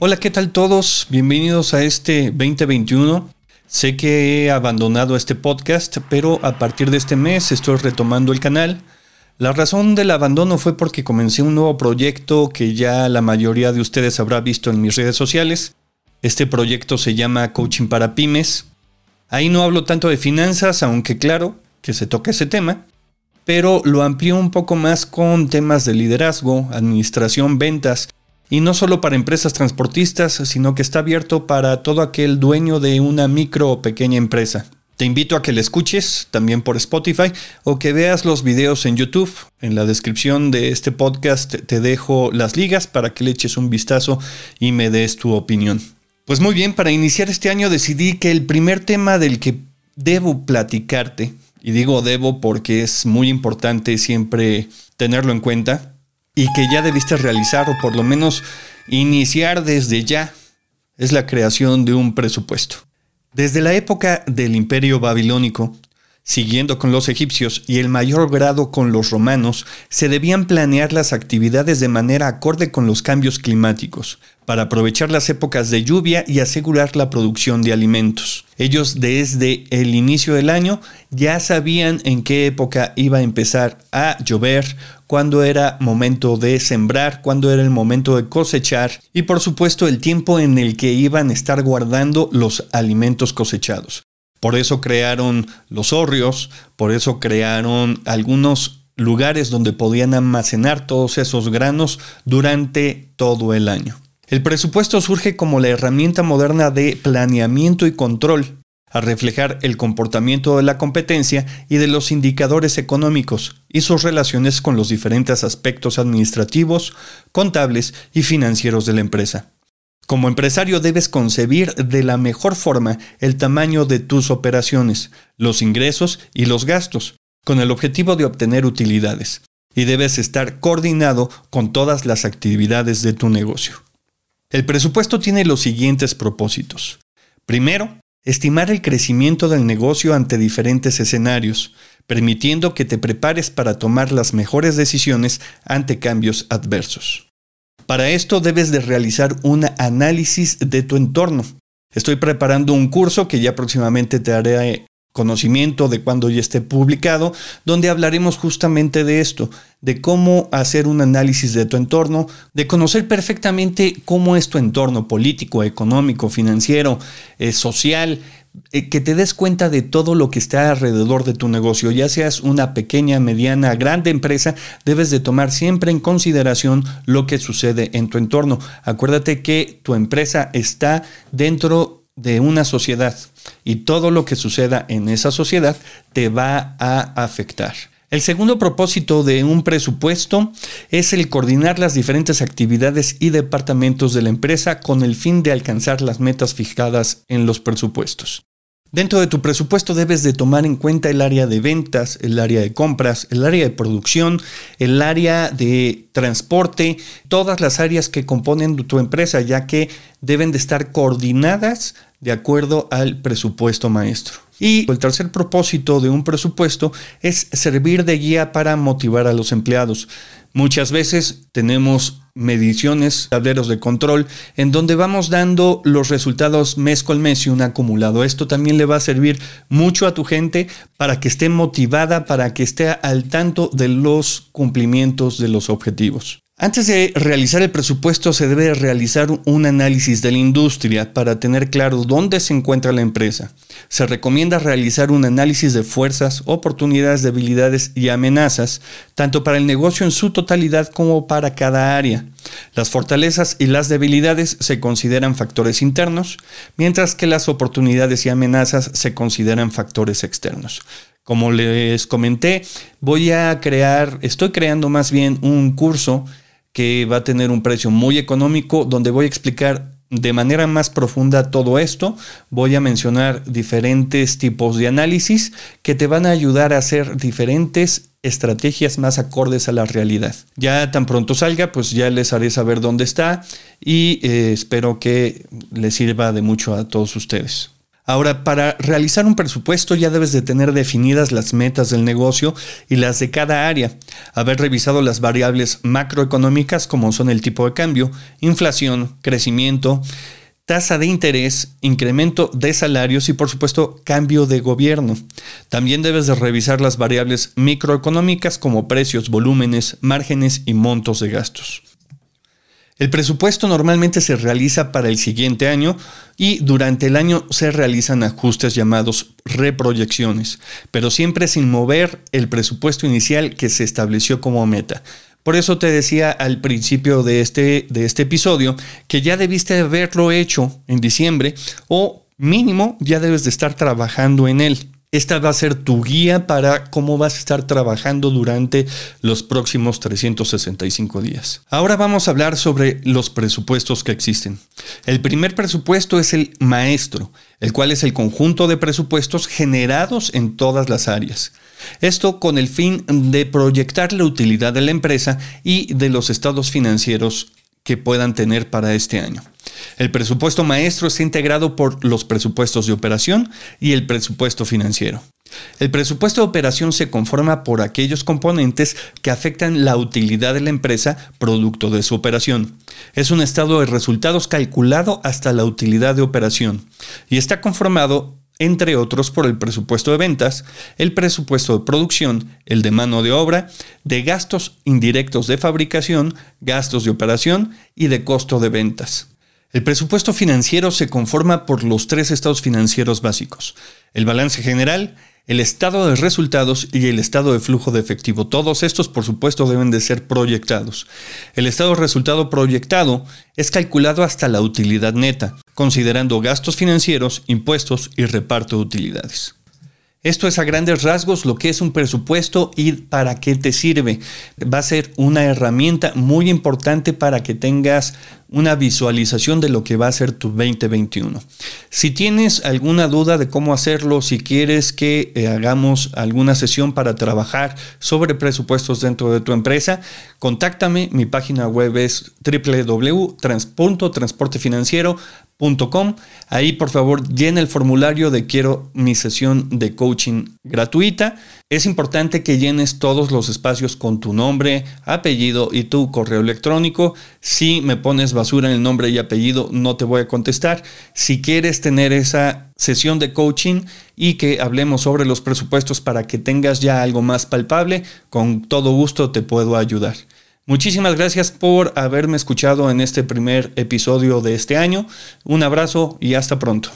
Hola, ¿qué tal todos? Bienvenidos a este 2021. Sé que he abandonado este podcast, pero a partir de este mes estoy retomando el canal. La razón del abandono fue porque comencé un nuevo proyecto que ya la mayoría de ustedes habrá visto en mis redes sociales. Este proyecto se llama Coaching para Pymes. Ahí no hablo tanto de finanzas, aunque claro que se toca ese tema, pero lo amplío un poco más con temas de liderazgo, administración, ventas y no solo para empresas transportistas, sino que está abierto para todo aquel dueño de una micro o pequeña empresa. Te invito a que le escuches también por Spotify o que veas los videos en YouTube. En la descripción de este podcast te dejo las ligas para que le eches un vistazo y me des tu opinión. Pues muy bien, para iniciar este año decidí que el primer tema del que debo platicarte, y digo debo porque es muy importante siempre tenerlo en cuenta, y que ya debiste realizar o por lo menos iniciar desde ya es la creación de un presupuesto. Desde la época del imperio babilónico, siguiendo con los egipcios y el mayor grado con los romanos, se debían planear las actividades de manera acorde con los cambios climáticos, para aprovechar las épocas de lluvia y asegurar la producción de alimentos. Ellos desde el inicio del año ya sabían en qué época iba a empezar a llover, cuándo era momento de sembrar, cuándo era el momento de cosechar y por supuesto el tiempo en el que iban a estar guardando los alimentos cosechados. Por eso crearon los hórreos, por eso crearon algunos lugares donde podían almacenar todos esos granos durante todo el año. El presupuesto surge como la herramienta moderna de planeamiento y control, a reflejar el comportamiento de la competencia y de los indicadores económicos y sus relaciones con los diferentes aspectos administrativos, contables y financieros de la empresa. Como empresario debes concebir de la mejor forma el tamaño de tus operaciones, los ingresos y los gastos, con el objetivo de obtener utilidades, y debes estar coordinado con todas las actividades de tu negocio. El presupuesto tiene los siguientes propósitos. Primero, estimar el crecimiento del negocio ante diferentes escenarios, permitiendo que te prepares para tomar las mejores decisiones ante cambios adversos. Para esto debes de realizar un análisis de tu entorno. Estoy preparando un curso que ya próximamente te haré conocimiento de cuando ya esté publicado, donde hablaremos justamente de esto, de cómo hacer un análisis de tu entorno, de conocer perfectamente cómo es tu entorno político, económico, financiero, eh, social, eh, que te des cuenta de todo lo que está alrededor de tu negocio, ya seas una pequeña, mediana, grande empresa, debes de tomar siempre en consideración lo que sucede en tu entorno. Acuérdate que tu empresa está dentro de una sociedad y todo lo que suceda en esa sociedad te va a afectar. El segundo propósito de un presupuesto es el coordinar las diferentes actividades y departamentos de la empresa con el fin de alcanzar las metas fijadas en los presupuestos. Dentro de tu presupuesto debes de tomar en cuenta el área de ventas, el área de compras, el área de producción, el área de transporte, todas las áreas que componen tu empresa, ya que deben de estar coordinadas de acuerdo al presupuesto maestro. Y el tercer propósito de un presupuesto es servir de guía para motivar a los empleados. Muchas veces tenemos mediciones, tableros de control, en donde vamos dando los resultados mes con mes y un acumulado. Esto también le va a servir mucho a tu gente para que esté motivada, para que esté al tanto de los cumplimientos de los objetivos. Antes de realizar el presupuesto se debe realizar un análisis de la industria para tener claro dónde se encuentra la empresa. Se recomienda realizar un análisis de fuerzas, oportunidades, debilidades y amenazas, tanto para el negocio en su totalidad como para cada área. Las fortalezas y las debilidades se consideran factores internos, mientras que las oportunidades y amenazas se consideran factores externos. Como les comenté, voy a crear, estoy creando más bien un curso que va a tener un precio muy económico, donde voy a explicar de manera más profunda todo esto. Voy a mencionar diferentes tipos de análisis que te van a ayudar a hacer diferentes estrategias más acordes a la realidad. Ya tan pronto salga, pues ya les haré saber dónde está y eh, espero que les sirva de mucho a todos ustedes. Ahora, para realizar un presupuesto ya debes de tener definidas las metas del negocio y las de cada área, haber revisado las variables macroeconómicas como son el tipo de cambio, inflación, crecimiento, tasa de interés, incremento de salarios y por supuesto cambio de gobierno. También debes de revisar las variables microeconómicas como precios, volúmenes, márgenes y montos de gastos. El presupuesto normalmente se realiza para el siguiente año y durante el año se realizan ajustes llamados reproyecciones, pero siempre sin mover el presupuesto inicial que se estableció como meta. Por eso te decía al principio de este, de este episodio que ya debiste haberlo hecho en diciembre o mínimo ya debes de estar trabajando en él. Esta va a ser tu guía para cómo vas a estar trabajando durante los próximos 365 días. Ahora vamos a hablar sobre los presupuestos que existen. El primer presupuesto es el maestro, el cual es el conjunto de presupuestos generados en todas las áreas. Esto con el fin de proyectar la utilidad de la empresa y de los estados financieros que puedan tener para este año. El presupuesto maestro está integrado por los presupuestos de operación y el presupuesto financiero. El presupuesto de operación se conforma por aquellos componentes que afectan la utilidad de la empresa producto de su operación. Es un estado de resultados calculado hasta la utilidad de operación y está conformado entre otros por el presupuesto de ventas, el presupuesto de producción, el de mano de obra, de gastos indirectos de fabricación, gastos de operación y de costo de ventas. El presupuesto financiero se conforma por los tres estados financieros básicos, el balance general, el estado de resultados y el estado de flujo de efectivo. Todos estos, por supuesto, deben de ser proyectados. El estado de resultado proyectado es calculado hasta la utilidad neta, considerando gastos financieros, impuestos y reparto de utilidades. Esto es a grandes rasgos lo que es un presupuesto y para qué te sirve. Va a ser una herramienta muy importante para que tengas una visualización de lo que va a ser tu 2021. Si tienes alguna duda de cómo hacerlo, si quieres que eh, hagamos alguna sesión para trabajar sobre presupuestos dentro de tu empresa, contáctame. Mi página web es www.transportefinanciero.com Ahí por favor llena el formulario de quiero mi sesión de coaching gratuita. Es importante que llenes todos los espacios con tu nombre, apellido y tu correo electrónico. Si me pones basura en el nombre y apellido no te voy a contestar. Si quieres tener esa sesión de coaching y que hablemos sobre los presupuestos para que tengas ya algo más palpable, con todo gusto te puedo ayudar. Muchísimas gracias por haberme escuchado en este primer episodio de este año. Un abrazo y hasta pronto.